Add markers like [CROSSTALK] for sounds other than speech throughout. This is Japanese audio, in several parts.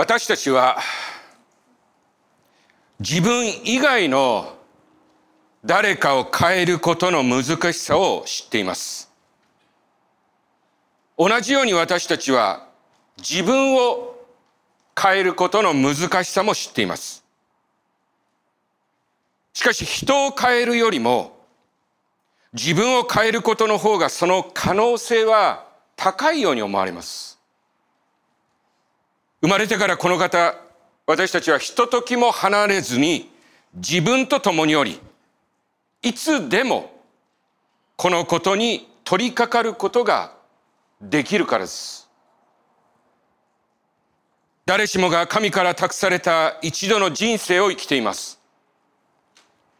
私たちは自分以外の誰かを変えることの難しさを知っています。同じように私たちは自分を変えることの難しさも知っています。しかし人を変えるよりも自分を変えることの方がその可能性は高いように思われます。生まれてからこの方、私たちはひとときも離れずに自分と共におり、いつでもこのことに取り掛かることができるからです。誰しもが神から託された一度の人生を生きています。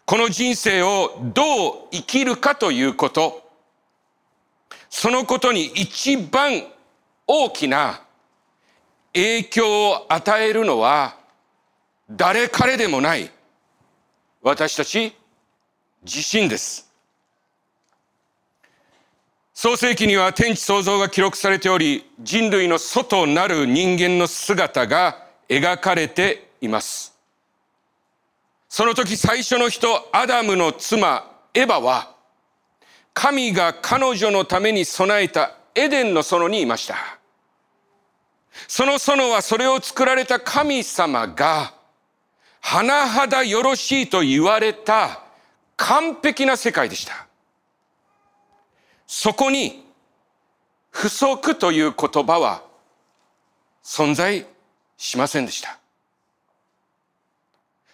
この人生をどう生きるかということ、そのことに一番大きな影響を与えるのは誰彼でもない私たち自身です。創世記には天地創造が記録されており、人類の外なる人間の姿が描かれています。その時最初の人、アダムの妻、エバは、神が彼女のために備えたエデンの園にいました。その園はそれを作られた神様が、甚だよろしいと言われた完璧な世界でした。そこに、不足という言葉は存在しませんでした。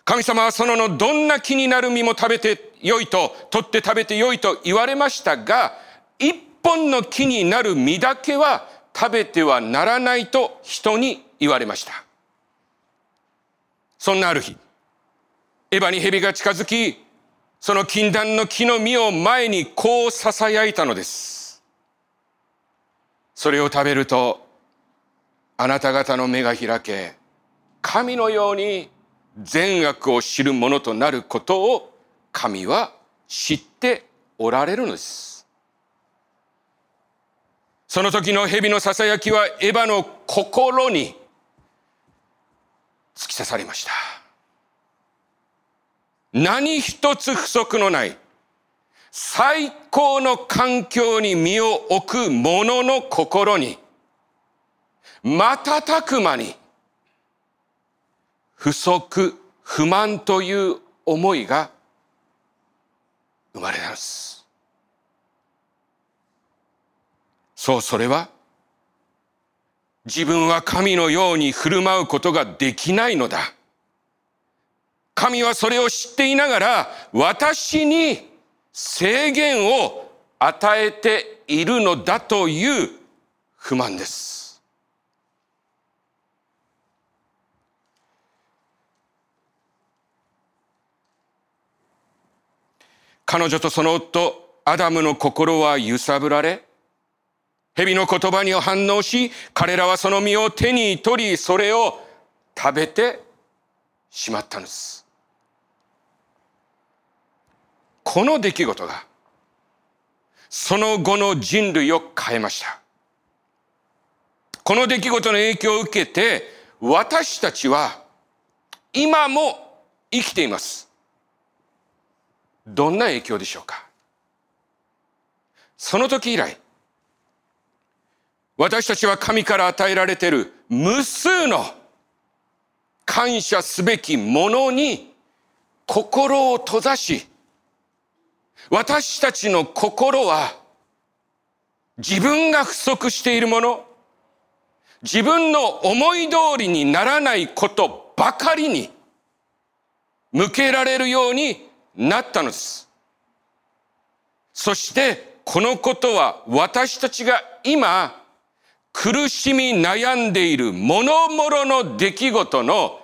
神様はそののどんな気になる実も食べてよいと、取って食べてよいと言われましたが、一本の木になる実だけは食べてはならないと人に言われました。そんなある日、エヴァに蛇が近づき、その禁断の木の実を前にこう囁いたのです。それを食べると、あなた方の目が開け、神のように善悪を知るものとなることを神は知っておられるのです。その時の蛇の囁きはエヴァの心に突き刺されました。何一つ不足のない最高の環境に身を置く者の心に瞬く間に不足、不満という思いが生まれます。そう、それは、自分は神のように振る舞うことができないのだ。神はそれを知っていながら、私に制限を与えているのだという不満です。彼女とその夫、アダムの心は揺さぶられ、蛇の言葉に反応し、彼らはその実を手に取り、それを食べてしまったのです。この出来事が、その後の人類を変えました。この出来事の影響を受けて、私たちは今も生きています。どんな影響でしょうかその時以来、私たちは神から与えられている無数の感謝すべきものに心を閉ざし、私たちの心は自分が不足しているもの、自分の思い通りにならないことばかりに向けられるようになったのです。そしてこのことは私たちが今苦しみ悩んでいる諸々の出来事の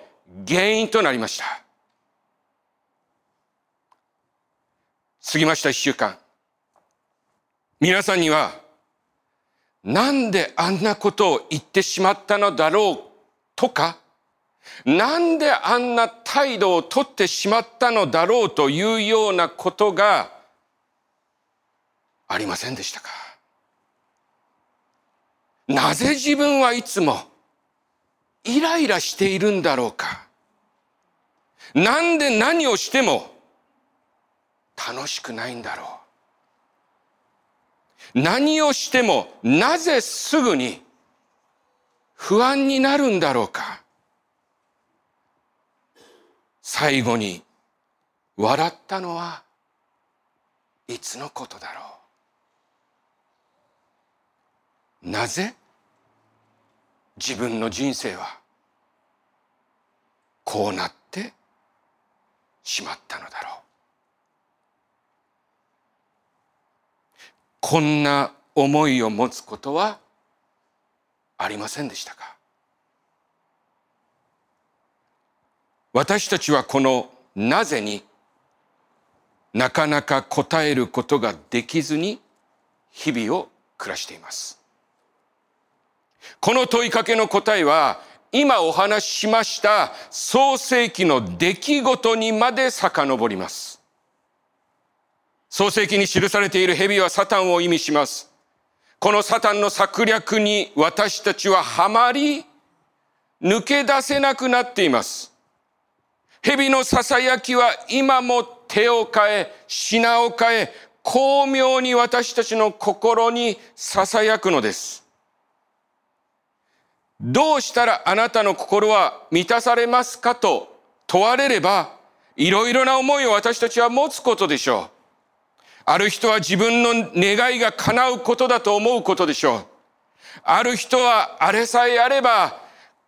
原因となりました。過ぎました一週間。皆さんには、なんであんなことを言ってしまったのだろうとか、なんであんな態度をとってしまったのだろうというようなことがありませんでしたか？なぜ自分はいつもイライラしているんだろうか？なんで何をしても楽しくないんだろう？何をしてもなぜすぐに不安になるんだろうか？最後に笑ったのはいつのことだろう？なぜ？自分の人生はこうなってしまったのだろう。こんな思いを持つことはありませんでしたか？私たちはこのなぜになかなか答えることができずに日々を暮らしています。この問いかけの答えは今お話ししました創世記の出来事にまで遡ります。創世記に記されている蛇はサタンを意味します。このサタンの策略に私たちははまり、抜け出せなくなっています。蛇の囁きは今も手を変え、品を変え、巧妙に私たちの心に囁くのです。どうしたらあなたの心は満たされますかと問われれば、いろいろな思いを私たちは持つことでしょう。ある人は自分の願いが叶うことだと思うことでしょう。ある人はあれさえあれば、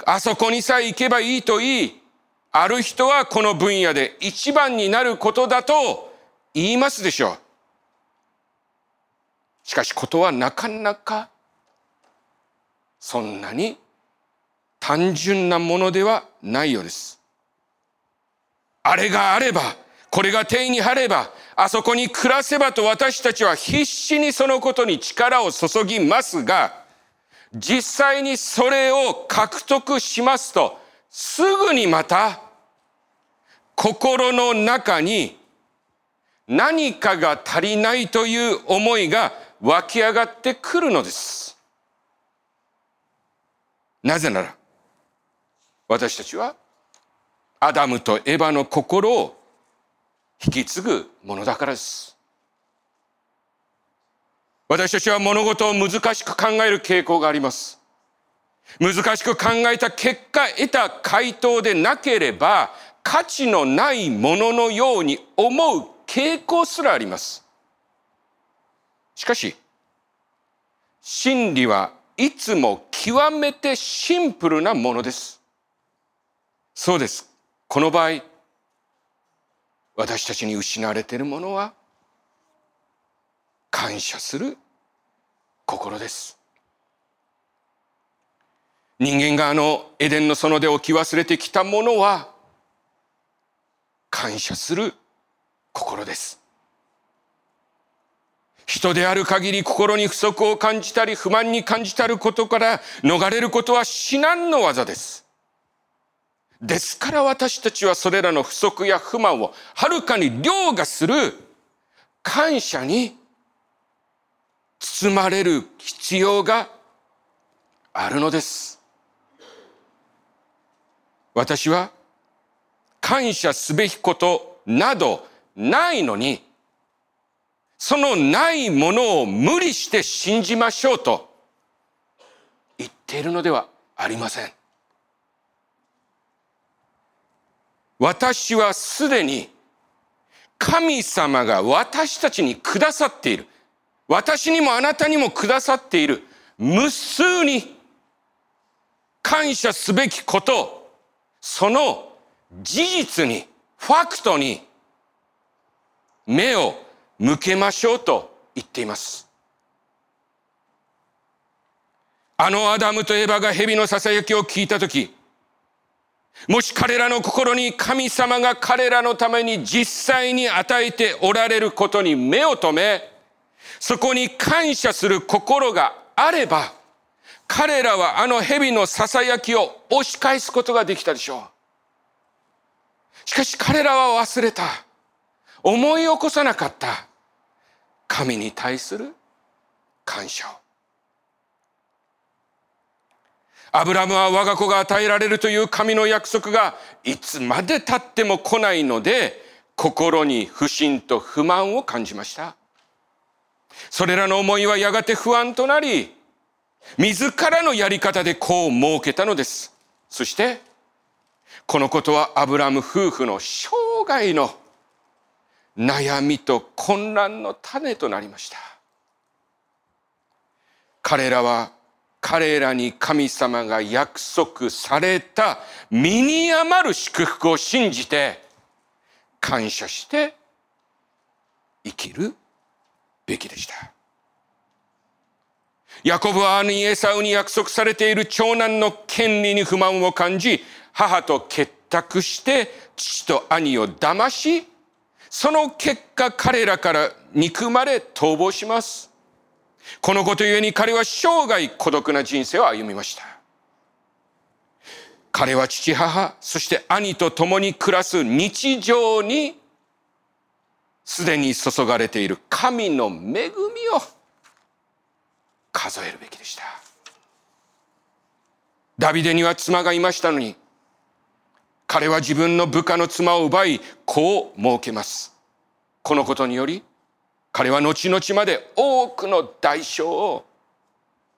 あそこにさえ行けばいいと言い、ある人はこの分野で一番になることだと言いますでしょう。しかしことはなかなかそんなに単純なものではないようです。あれがあれば、これが手に入れば、あそこに暮らせばと私たちは必死にそのことに力を注ぎますが、実際にそれを獲得しますと、すぐにまた心の中に何かが足りないという思いが湧き上がってくるのです。なぜなら、私たちはアダムとエバの心を引き継ぐものだからです。私たちは物事を難しく考える傾向があります。難しく考えた結果得た回答でなければ価値のないもののように思う傾向すらあります。しかし、真理はいつも極めてシンプルなものです。そうです。この場合、私たちに失われているものは、感謝する心です。人間があのエデンの園で置き忘れてきたものは、感謝する心です。人である限り心に不足を感じたり不満に感じたることから逃れることは至難の技です。ですから私たちはそれらの不足や不満をはるかに凌駕する感謝に包まれる必要があるのです。私は感謝すべきことなどないのに、そのないものを無理して信じましょうと言っているのではありません。私はすでに神様が私たちにくださっている。私にもあなたにもくださっている無数に感謝すべきこと、その事実に、ファクトに目を向けましょうと言っています。あのアダムとエバが蛇の囁きを聞いたとき、もし彼らの心に神様が彼らのために実際に与えておられることに目を留め、そこに感謝する心があれば、彼らはあの蛇の囁きを押し返すことができたでしょう。しかし彼らは忘れた。思い起こさなかった。神に対する感謝を。アブラムは我が子が与えられるという神の約束がいつまで経っても来ないので、心に不信と不満を感じました。それらの思いはやがて不安となり、自らのやり方で子を設けたのです。そして、このことはアブラム夫婦の生涯の悩みと混乱の種となりました。彼らは彼らに神様が約束された身に余る祝福を信じて感謝して生きるべきでした。ヤコブは兄エサウに約束されている長男の権利に不満を感じ、母と結託して父と兄を騙し、その結果彼らから憎まれ逃亡します。このことゆえに彼は生涯孤独な人生を歩みました。彼は父母、そして兄と共に暮らす日常にすでに注がれている神の恵みを数えるべきでした。ダビデには妻がいましたのに、彼は自分の部下の妻を奪い、子を設けます。このことにより、彼は後々まで多くの代償を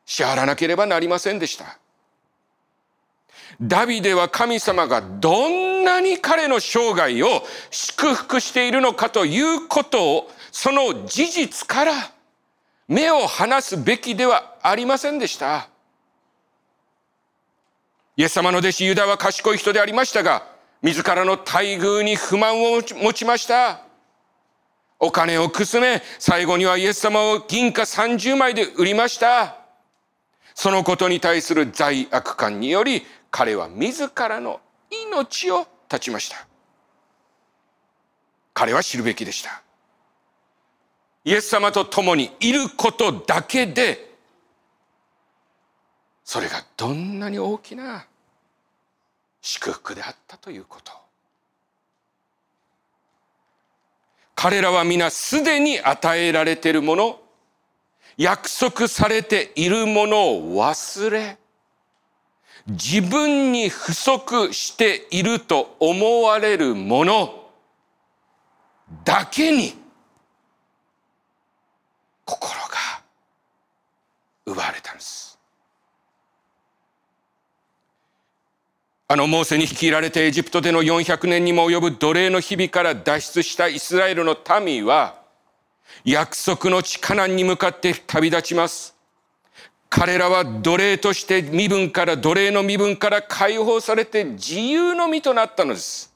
支払わなければなりませんでした。ダビデは神様がどんなに彼の生涯を祝福しているのかということを、その事実から目を離すべきではありませんでした。イエス様の弟子ユダは賢い人でありましたが、自らの待遇に不満を持ちました。お金をくすめ、最後にはイエス様を銀貨30枚で売りました。そのことに対する罪悪感により、彼は自らの命を絶ちました。彼は知るべきでした。イエス様と共にいることだけで、それがどんなに大きな祝福であったということ。彼らは皆すでに与えられているもの、約束されているものを忘れ、自分に不足していると思われるものだけに心が奪われたんです。あのモーセに率いられてエジプトでの400年にも及ぶ奴隷の日々から脱出したイスラエルの民は約束の地カナンに向かって旅立ちます。彼らは奴隷として身分から奴隷の身分から解放されて自由の身となったのです。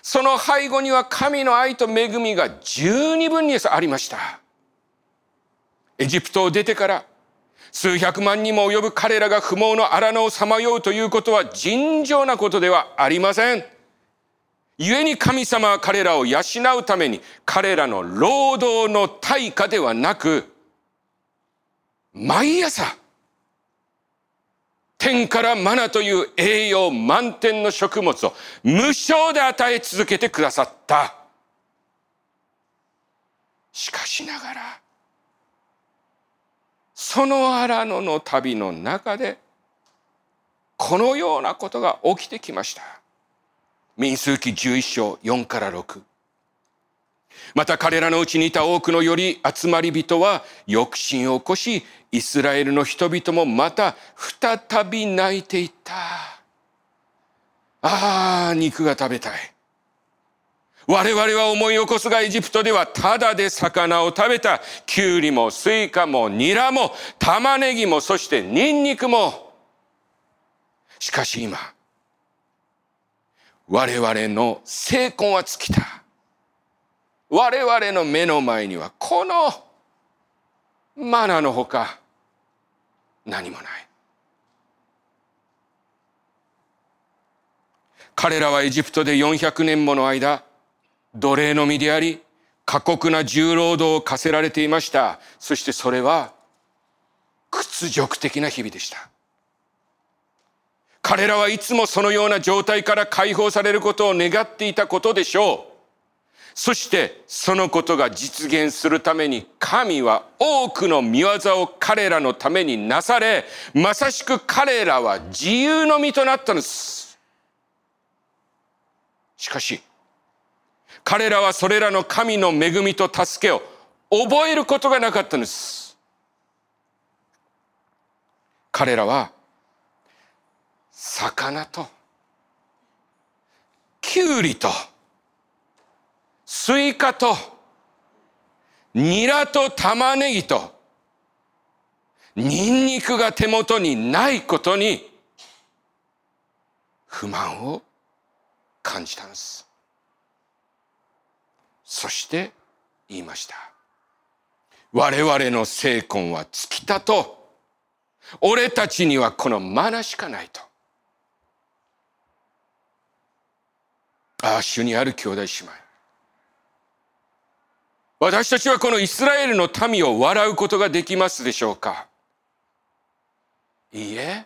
その背後には神の愛と恵みが十二分にありました。エジプトを出てから数百万にも及ぶ彼らが不毛の荒野をさまようということは尋常なことではありません。故に神様は彼らを養うために彼らの労働の対価ではなく毎朝天からマナという栄養満点の食物を無償で与え続けてくださった。しかしながらその荒野の旅の中でこのようなことが起きてきました。民数記11章4から6。また彼らのうちにいた多くのより集まり人は抑心を起こし、イスラエルの人々もまた再び泣いていった。ああ、肉が食べたい。我々は思い起こすがエジプトではただで魚を食べた、キュウリもスイカもニラも玉ねぎもそしてニンニクも。しかし今、我々の精根は尽きた。我々の目の前にはこのマナのほか何もない。彼らはエジプトで400年もの間、奴隷の身であり、過酷な重労働を課せられていました。そしてそれは屈辱的な日々でした。彼らはいつもそのような状態から解放されることを願っていたことでしょう。そしてそのことが実現するために神は多くの見業を彼らのためになされ、まさしく彼らは自由の身となったのです。しかし、彼らはそれらの神の恵みと助けを覚えることがなかったのです。彼らは魚ときゅうりとスイカと、ニラと玉ねぎと、ニンニクが手元にないことに、不満を感じたんです。そして言いました。我々の精魂は尽きたと、俺たちにはこのマナしかないと。ああ、主にある兄弟姉妹。私たちはこのイスラエルの民を笑うことができますでしょうかいいえ。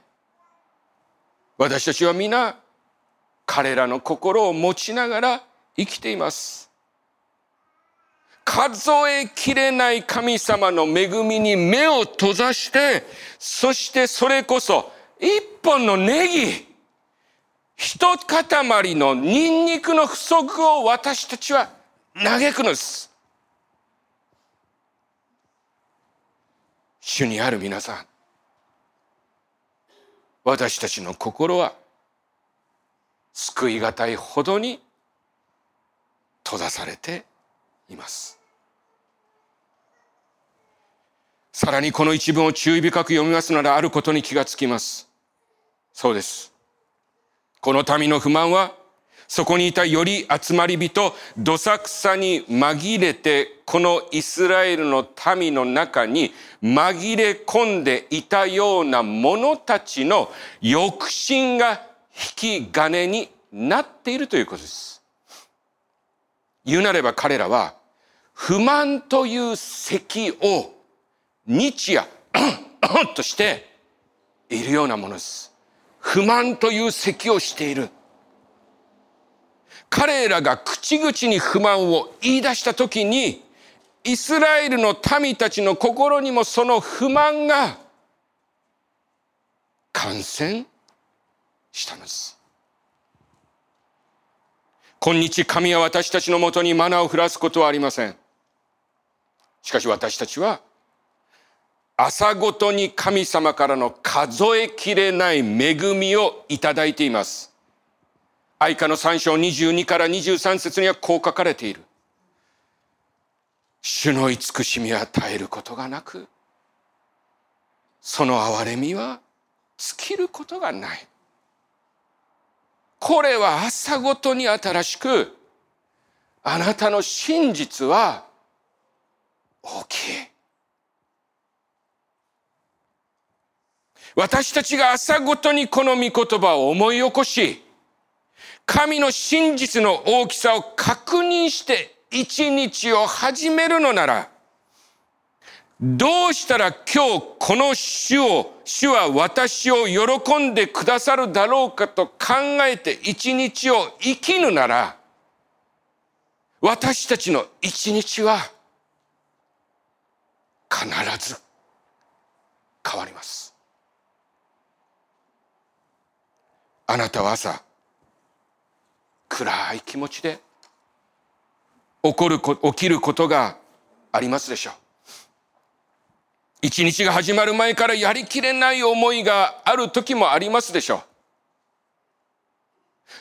私たちは皆彼らの心を持ちながら生きています。数えきれない神様の恵みに目を閉ざして、そしてそれこそ一本のネギ、一塊のニンニクの不足を私たちは嘆くのです。主にある皆さん私たちの心は救いがたいほどに閉ざされていますさらにこの一文を注意深く読みますならあることに気がつきますそうですこの民の不満はそこにいたより集まり人、どさくさに紛れて、このイスラエルの民の中に紛れ込んでいたような者たちの抑心が引き金になっているということです。言うなれば彼らは、不満という咳を日夜 [COUGHS] としているようなものです。不満という咳をしている。彼らが口々に不満を言い出した時に、イスラエルの民たちの心にもその不満が感染したのです。今日神は私たちのもとにマナーを降らすことはありません。しかし私たちは朝ごとに神様からの数えきれない恵みをいただいています。愛花の3章22から23節にはこう書かれている。主の慈しみは絶えることがなく、その憐れみは尽きることがない。これは朝ごとに新しく、あなたの真実は大きい。私たちが朝ごとにこの御言葉を思い起こし、神の真実の大きさを確認して一日を始めるのなら、どうしたら今日この主を、主は私を喜んでくださるだろうかと考えて一日を生きぬなら、私たちの一日は必ず変わります。あなたは朝、暗い気持ちで起こる、起きることがありますでしょう。一日が始まる前からやりきれない思いがある時もありますでしょう。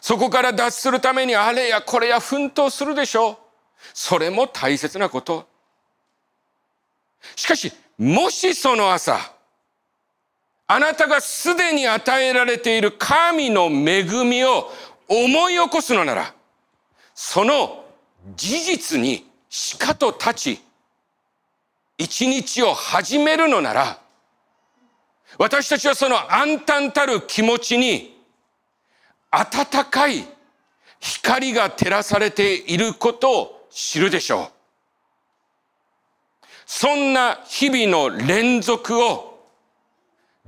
そこから脱するためにあれやこれや奮闘するでしょう。それも大切なこと。しかし、もしその朝、あなたがすでに与えられている神の恵みを思い起こすのなら、その事実にしかと立ち、一日を始めるのなら、私たちはその暗淡たる気持ちに、温かい光が照らされていることを知るでしょう。そんな日々の連続を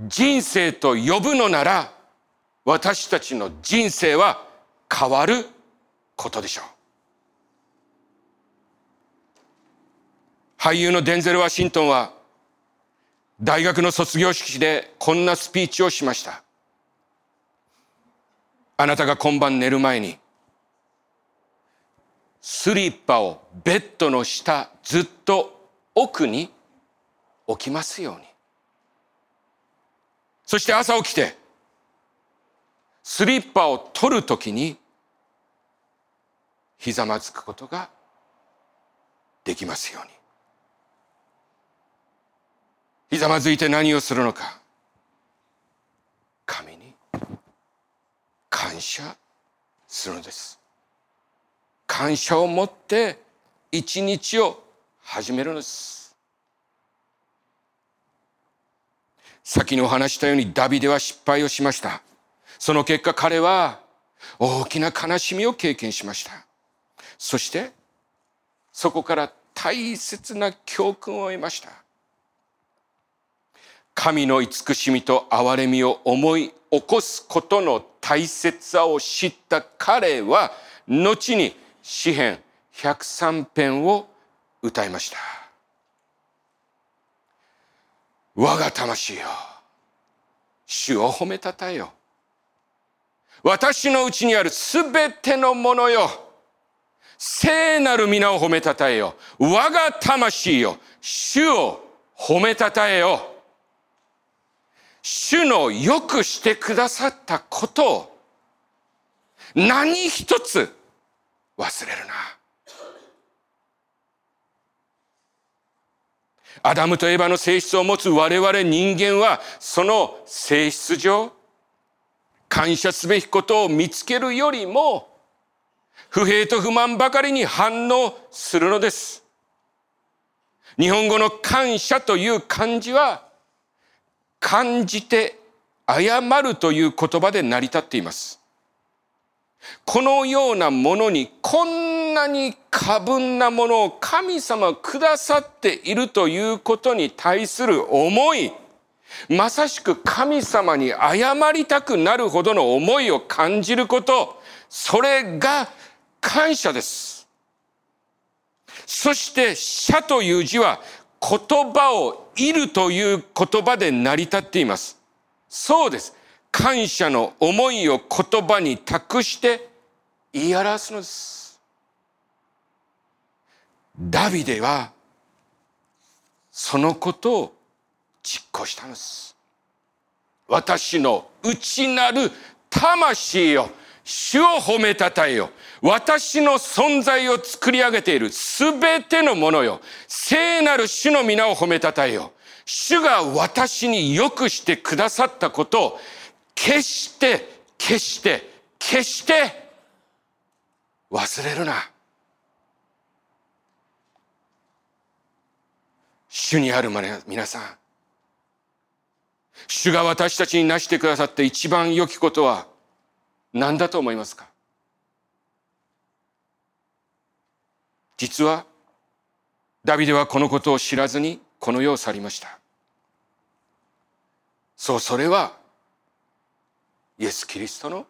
人生と呼ぶのなら、私たちの人生は変わることでしょう。俳優のデンゼル・ワシントンは大学の卒業式でこんなスピーチをしました。あなたが今晩寝る前にスリッパをベッドの下ずっと奥に置きますように。そして朝起きてスリッパを取るときにひざまずくことができますように。ひざまずいて何をするのか。神に感謝するのです。感謝を持って一日を始めるのです。先にお話したようにダビデは失敗をしました。その結果彼は大きな悲しみを経験しました。そしてそこから大切な教訓を得ました。神の慈しみと憐れみを思い起こすことの大切さを知った彼は後に詩編103編を歌いました。我が魂よ、主を褒めたたえよ。私のうちにあるすべてのものよ。聖なる皆を褒めたたえよ。我が魂よ。主を褒めたたえよ。主のよくしてくださったことを何一つ忘れるな。アダムとエバの性質を持つ我々人間はその性質上感謝すべきことを見つけるよりも、不平と不満ばかりに反応するのです。日本語の感謝という漢字は、感じて謝るという言葉で成り立っています。このようなものにこんなに過分なものを神様くださっているということに対する思い、まさしく神様に謝りたくなるほどの思いを感じること、それが感謝です。そして、謝という字は言葉をいるという言葉で成り立っています。そうです。感謝の思いを言葉に託して言い表すのです。ダビデはそのことを実行したのです。私の内なる魂よ、主を褒めたたえよ。私の存在を作り上げているすべてのものよ。聖なる主の皆を褒めたたえよ。主が私に良くしてくださったことを決して、決して、決して忘れるな。主にある皆さん。主が私たちになしてくださって一番良きことは何だと思いますか？実はダビデはこのことを知らずにこの世を去りました。そう、それはイエス・キリストの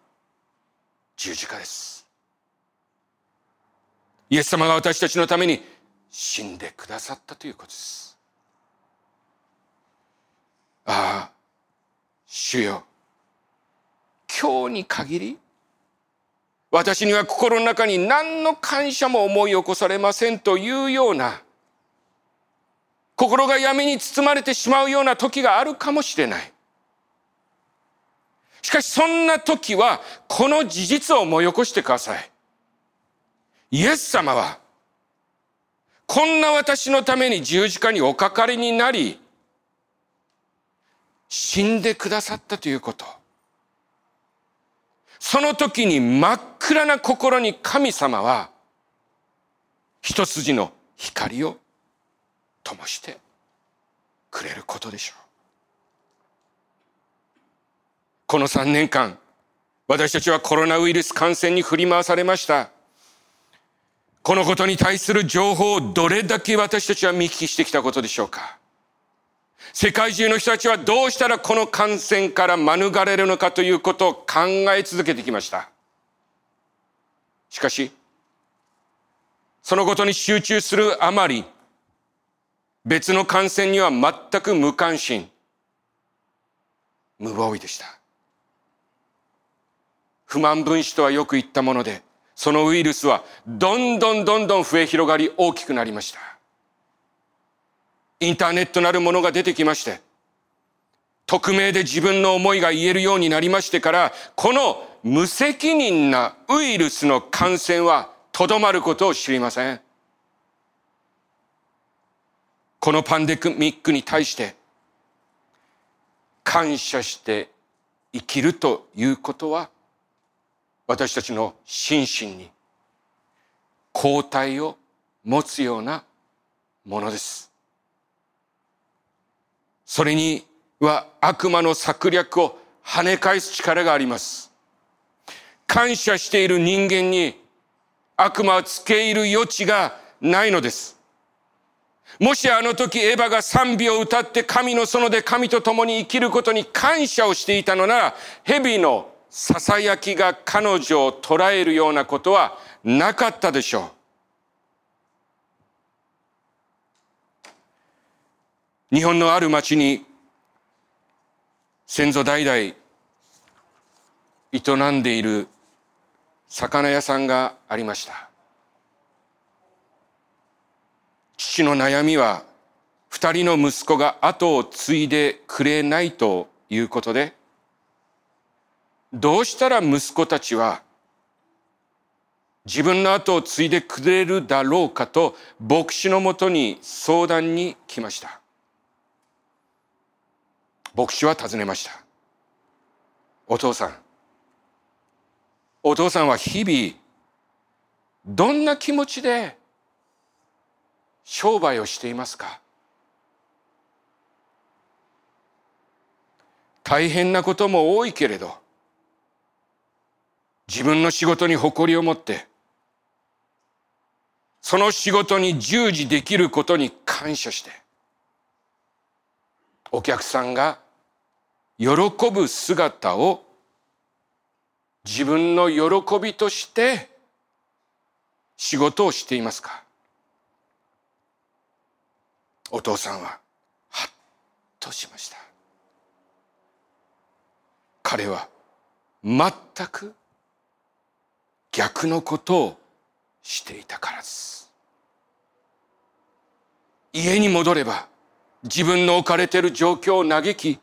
十字架です。イエス様が私たちのために死んでくださったということです。ああ、主よ、今日に限り、私には心の中に何の感謝も思い起こされませんというような、心が闇に包まれてしまうような時があるかもしれない。しかしそんな時は、この事実を思い起こしてください。イエス様は、こんな私のために十字架におかかりになり、死んでくださったということ。その時に真っ暗な心に神様は一筋の光を灯してくれることでしょう。この3年間、私たちはコロナウイルス感染に振り回されました。このことに対する情報をどれだけ私たちは見聞きしてきたことでしょうか。世界中の人たちはどうしたらこの感染から免れるのかということを考え続けてきました。しかし、そのことに集中するあまり、別の感染には全く無関心、無防備でした。不満分子とはよく言ったもので、そのウイルスはどんどんどんどん増え広がり大きくなりました。インターネットなるものが出てきまして、匿名で自分の思いが言えるようになりましてから、この無責任なウイルスの感染はとどまることを知りません。このパンデミックに対して感謝して生きるということは私たちの心身に抗体を持つようなものです。それには悪魔の策略を跳ね返す力があります。感謝している人間に悪魔はつけ入る余地がないのです。もしあの時エヴァが賛美を歌って神の園で神と共に生きることに感謝をしていたのなら、蛇の囁きが彼女を捉えるようなことはなかったでしょう。日本のある町に先祖代々営んでいる魚屋さんがありました。父の悩みは二人の息子が後を継いでくれないということで、どうしたら息子たちは自分の後を継いでくれるだろうかと牧師のもとに相談に来ました。牧師は尋ねました。お父さん。お父さんは日々どんな気持ちで商売をしていますか？大変なことも多いけれど自分の仕事に誇りを持ってその仕事に従事できることに感謝してお客さんが喜ぶ姿を自分の喜びとして仕事をしていますか？お父さんははっとしました。彼は全く逆のことをしていたからです。家に戻れば自分の置かれている状況を嘆き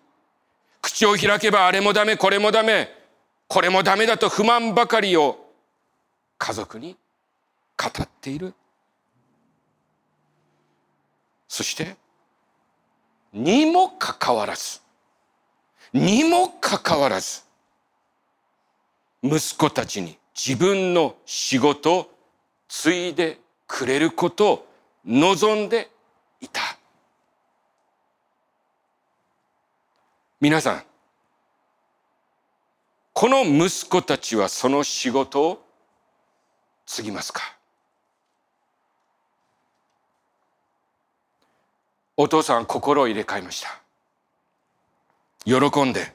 口を開けばあれもダメこれもダメこれもダメだと不満ばかりを家族に語っているそして、にもかかわらず、にもかかわらず、息子たちに自分の仕事を継いでくれることを望んでいた。皆さん、この息子たちはその仕事を継ぎますか？お父さん心を入れ替えました。喜んで、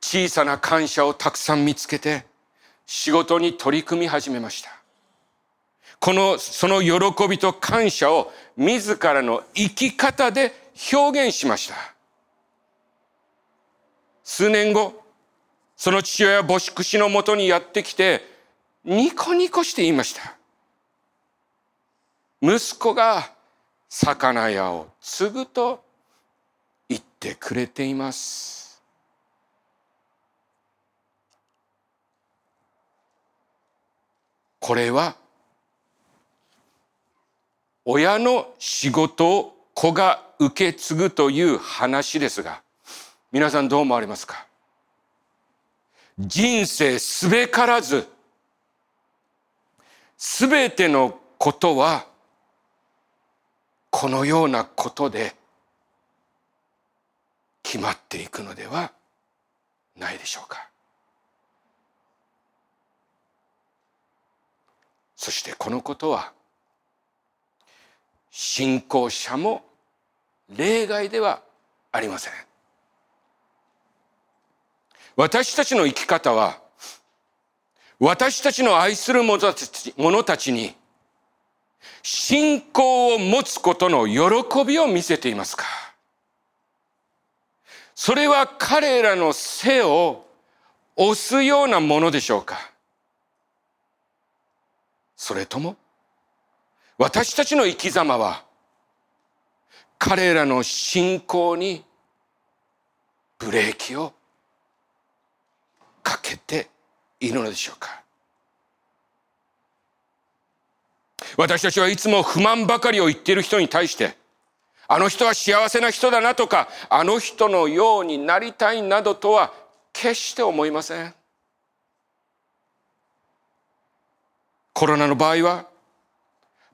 小さな感謝をたくさん見つけて、仕事に取り組み始めました。この、その喜びと感謝を自らの生き方で表現しました。数年後、その父親は母宿死のもとにやってきて、ニコニコして言いました。息子が魚屋を継ぐと言ってくれています。これは親の仕事を子が受け継ぐという話ですが皆さんどう思われますか？人生すべからずすべてのことはこのようなことで決まっていくのではないでしょうか。そしてこのことは信仰者も例外ではありません。私たちの生き方は私たちの愛する者たちに信仰を持つことの喜びを見せていますか？それは彼らの背を押すようなものでしょうか？それとも私たちの生き様は彼らの信仰にブレーキをかけているのでしょうか？私たちはいつも不満ばかりを言っている人に対してあの人は幸せな人だなとかあの人のようになりたいなどとは決して思いません。コロナの場合は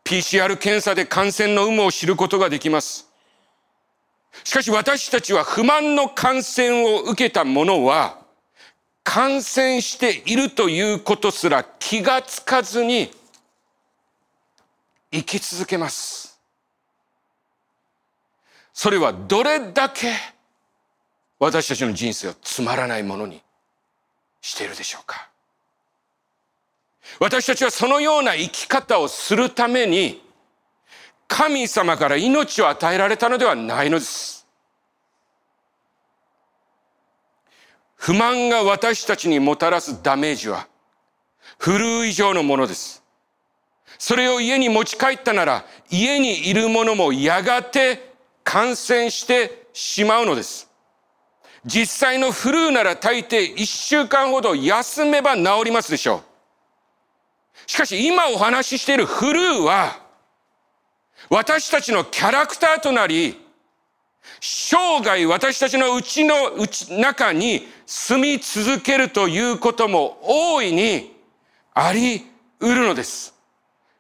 PCR 検査で感染の有無を知ることができます。しかし私たちは不満の感染を受けた者は感染しているということすら気がつかずに生き続けます。それはどれだけ私たちの人生をつまらないものにしているでしょうか私たちはそのような生き方をするために神様から命を与えられたのではないのです。不満が私たちにもたらすダメージは、フル以上のものです。それを家に持ち帰ったなら、家にいる者もやがて感染してしまうのです。実際のフルーなら大抵一週間ほど休めば治りますでしょう。しかし今お話ししているフルーは、私たちのキャラクターとなり、生涯私たちのうちのうち中に住み続けるということも大いにあり得るのです。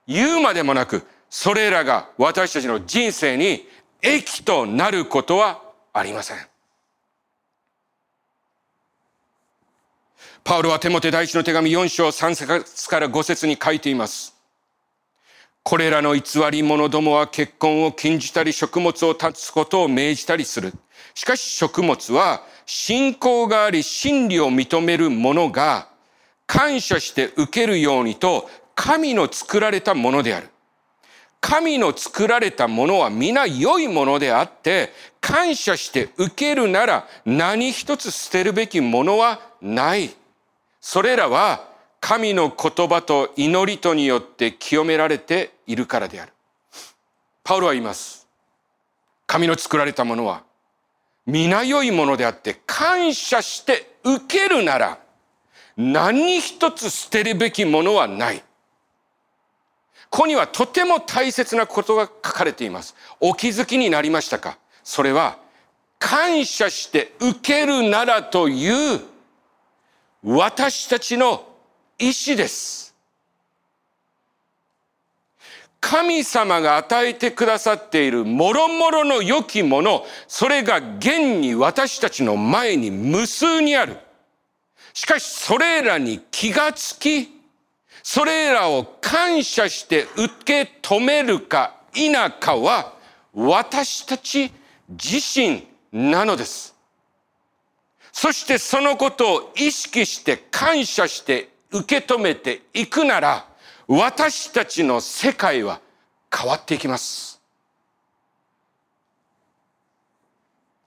言うまでもなく、それらが私たちの人生に益となることはありません。パウロはテモテ第一の手紙4章3節から5節に書いています。これらの偽り者どもは結婚を禁じたり食物を断つことを命じたりする。しかし食物は信仰があり真理を認める者が感謝して受けるようにと神の作られたものである。神の作られたものは皆良いものであって、感謝して受けるなら何一つ捨てるべきものはない。それらは神の言葉と祈りとによって清められているからである。パウロは言います。神の作られたものは皆良いものであって感謝して受けるなら何一つ捨てるべきものはない。ここにはとても大切なことが書かれています。お気づきになりましたか？それは、感謝して受けるならという私たちの意志です。神様が与えてくださっているもろもろの良きもの、それが現に私たちの前に無数にある。しかしそれらに気がつき、それらを感謝して受け止めるか否かは私たち自身なのです。そしてそのことを意識して感謝して受け止めていくなら私たちの世界は変わっていきます。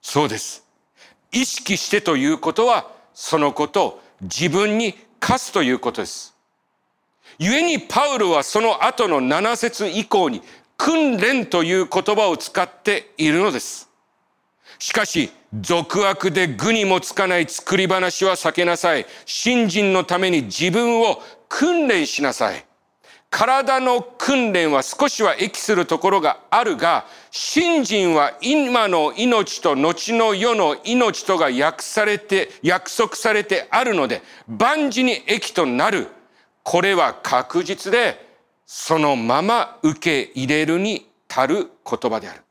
そうです。意識してということはそのことを自分に課すということです。故にパウロはその後の7節以降に訓練という言葉を使っているのです。しかし、俗悪で具にもつかない作り話は避けなさい。信心のために自分を訓練しなさい。体の訓練は少しは益するところがあるが、信心は今の命と後の世の命とが約されて、約束されてあるので、万事に益となるこれは確実でそのまま受け入れるに足る言葉である。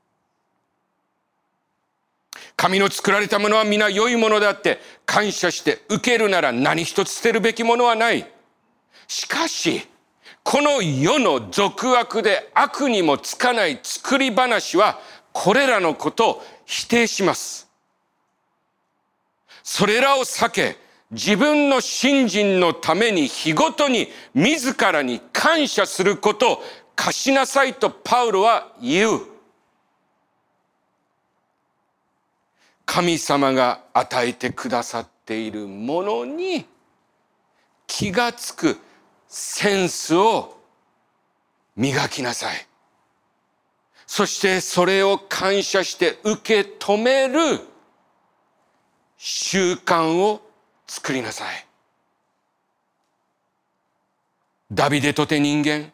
神の作られたものは皆良いものであって感謝して受けるなら何一つ捨てるべきものはない。しかし、この世の俗悪で悪にもつかない作り話はこれらのことを否定します。それらを避け、自分の信心のために日ごとに自らに感謝することを貸しなさいとパウロは言う。神様が与えてくださっているものに気がつくセンスを磨きなさい。そしてそれを感謝して受け止める習慣を作りなさい。ダビデとて人間、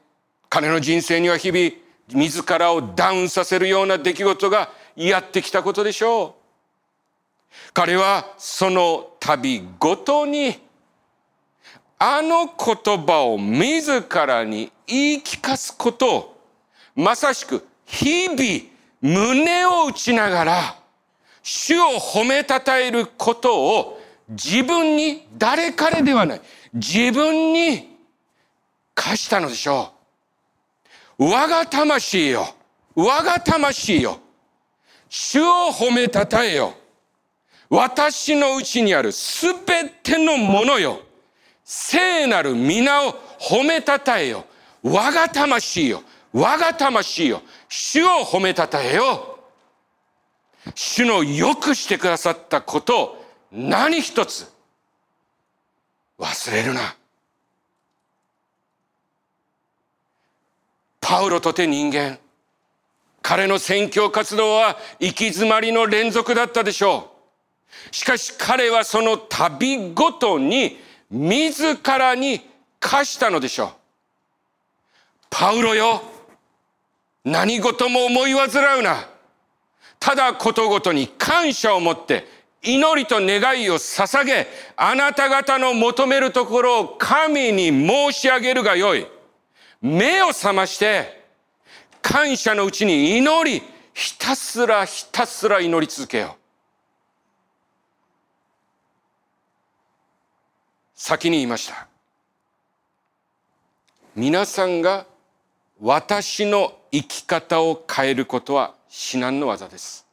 彼の人生には日々自らをダウンさせるような出来事がやってきたことでしょう。彼はその旅ごとにあの言葉を自らに言い聞かすことをまさしく日々胸を打ちながら主を褒めたたえることを自分に誰彼ではない自分に課したのでしょう。我が魂よ。我が魂よ。主を褒めたたえよ。私のうちにあるすべてのものよ。聖なる皆を褒めたたえよ。我が魂よ。我が魂よ。主を褒めたたえよ。主のよくしてくださったことを何一つ忘れるな。パウロとて人間。彼の宣教活動は行き詰まりの連続だったでしょう。しかし彼はその旅ごとに自らに課したのでしょう。パウロよ、何事も思い煩うな。ただことごとに感謝を持って祈りと願いを捧げ、あなた方の求めるところを神に申し上げるがよい。目を覚まして、感謝のうちに祈り、ひたすらひたすら祈り続けよう。先に言いました。皆さんが私の生き方を変えることは至難の技です。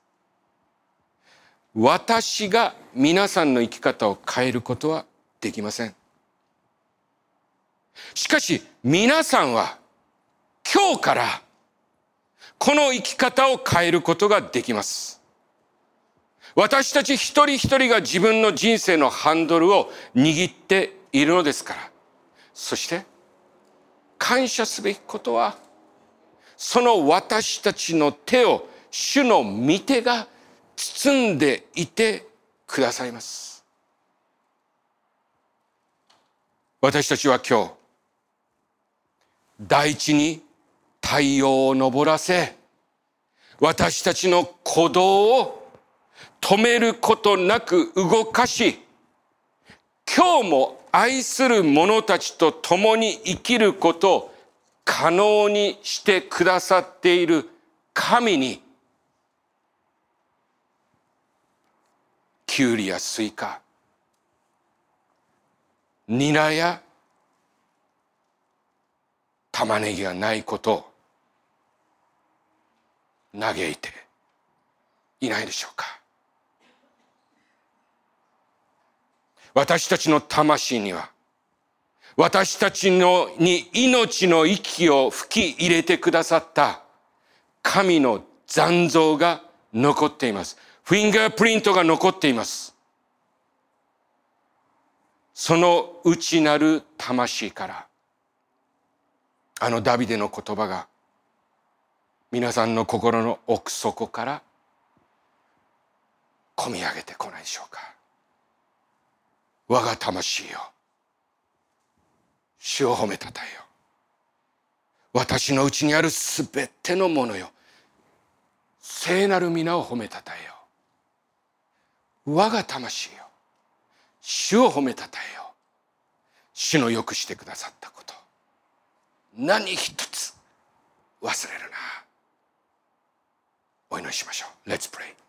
私が皆さんの生き方を変えることはできません。しかし皆さんは今日からこの生き方を変えることができます。私たち一人一人が自分の人生のハンドルを握っているのですから。そして感謝すべきことはその私たちの手を主の御手が包んでいてくださいます。私たちは今日大地に太陽を昇らせ、私たちの鼓動を止めることなく動かし、今日も愛する者たちと共に生きることを可能にしてくださっている神に、キュウリやスイカ、ニラや玉ねぎがないことを嘆いていないでしょうか。私たちの魂には私たちのに命の息を吹き入れてくださった神の残像が残っています。フィンガープリントが残っています。その内なる魂からあのダビデの言葉が皆さんの心の奥底から込み上げてこないでしょうか我が魂よ。主を褒めたたえよ。私のうちにあるすべてのものよ。聖なる皆を褒めたたえよ。我が魂よ。主を褒めたたえよ。主のよくしてくださったこと。何一つ忘れるな。お祈りしましょう。Let's pray.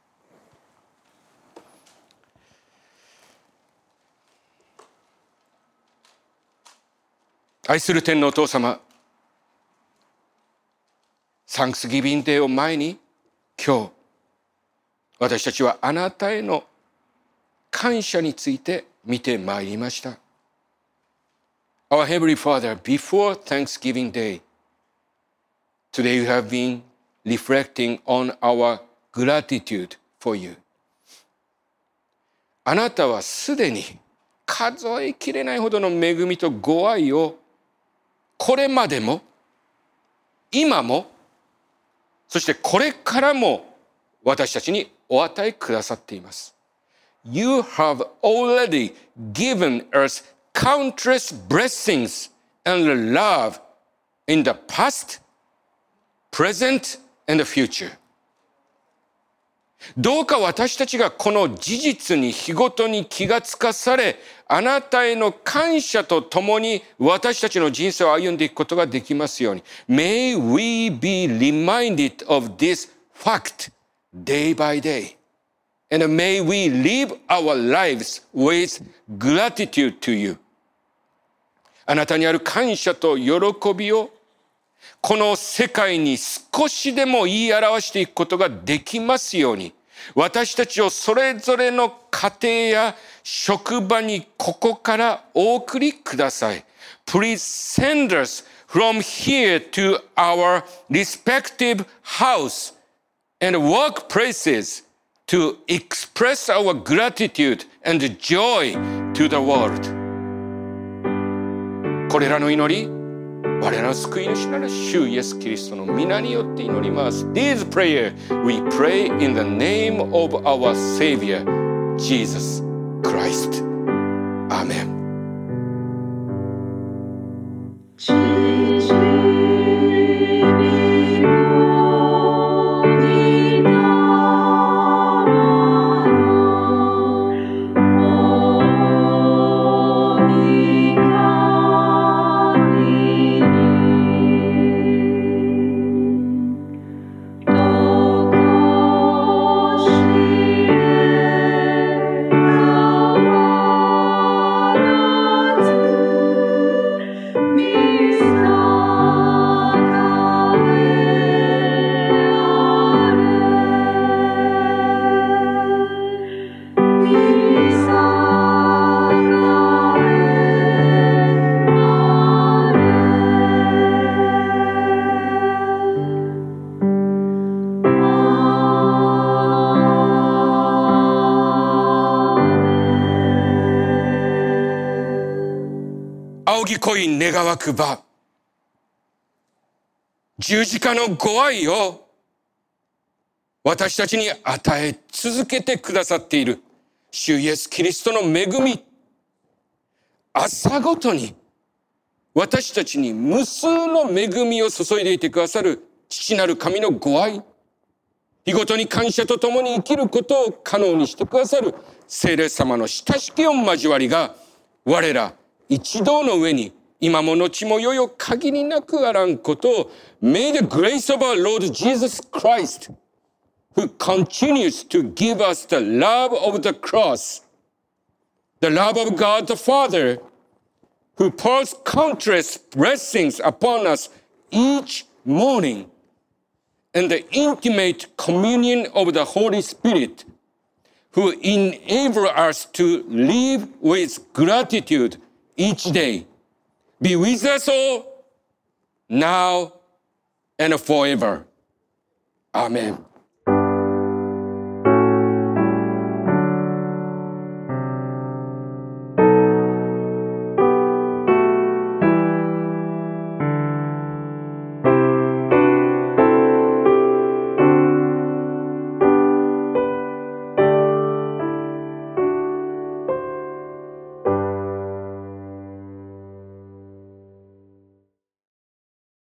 愛する天のお父様サンクスギビンデーを前に今日私たちはあなたへの感謝について見てまいりました。Our Heavenly Father, before Thanksgiving Day, Today you have been reflecting on our gratitude for you. あなたはすでに数えきれないほどの恵みとご愛をこれまでも今もそしてこれからも私たちにお与えくださっています。You have already given us countless blessings and love in the past, present, and the future. どうか私たちがこの事実に日ごとに気がつかされ、あなたへの感謝とともに私たちの人生を歩んでいくことができますように。May we be reminded of this fact day by day. And may we live our lives with gratitude to you. あなたにある感謝と喜びをこの世界に少しでも言い表していくことができますように、私たちをそれぞれの家庭や職場にここからお送りください。Please send us from here to our respective house and workplaces to express our gratitude and joy to the world. これらの祈り、我らの救い主なる主イエス・キリストの皆によって祈ります。This prayer we pray in the name of our Savior, Jesus Christ. 願わくば、十字架のご愛を私たちに与え続けてくださっている主イエス・キリストの恵み、朝ごとに私たちに無数の恵みを注いでいてくださる父なる神のご愛、日ごとに感謝と共に生きることを可能にしてくださる聖霊様の親しき御交わりが我ら一同の上に今も後もよよ限りなくあらんことを May the grace of our Lord Jesus Christ who continues to give us the love of the cross the love of God the Father who pours countless blessings upon us each morning and the intimate communion of the Holy Spirit who enable us to live with gratitude each day be with us all now and forever. Amen.